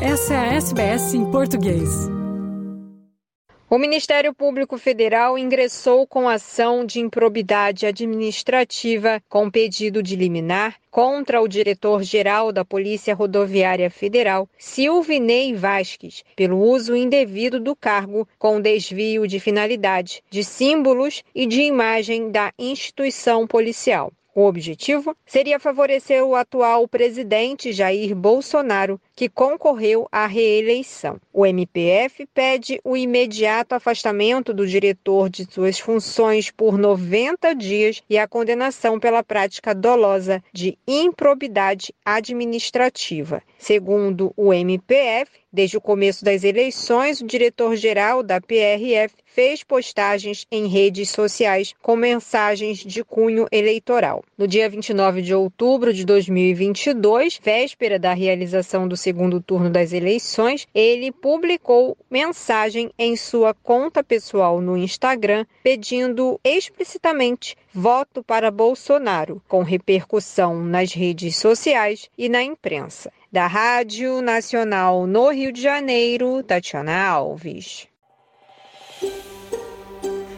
Essa é a SBS em português. O Ministério Público Federal ingressou com ação de improbidade administrativa com pedido de liminar contra o diretor-geral da Polícia Rodoviária Federal, Silvinei Vasques, pelo uso indevido do cargo com desvio de finalidade, de símbolos e de imagem da instituição policial. O objetivo seria favorecer o atual presidente Jair Bolsonaro, que concorreu à reeleição. O MPF pede o imediato afastamento do diretor de suas funções por 90 dias e a condenação pela prática dolosa de improbidade administrativa. Segundo o MPF, Desde o começo das eleições, o diretor-geral da PRF fez postagens em redes sociais com mensagens de cunho eleitoral. No dia 29 de outubro de 2022, véspera da realização do segundo turno das eleições, ele publicou mensagem em sua conta pessoal no Instagram pedindo explicitamente voto para Bolsonaro, com repercussão nas redes sociais e na imprensa. Da Rádio Nacional no Rio de Janeiro, Tatiana Alves.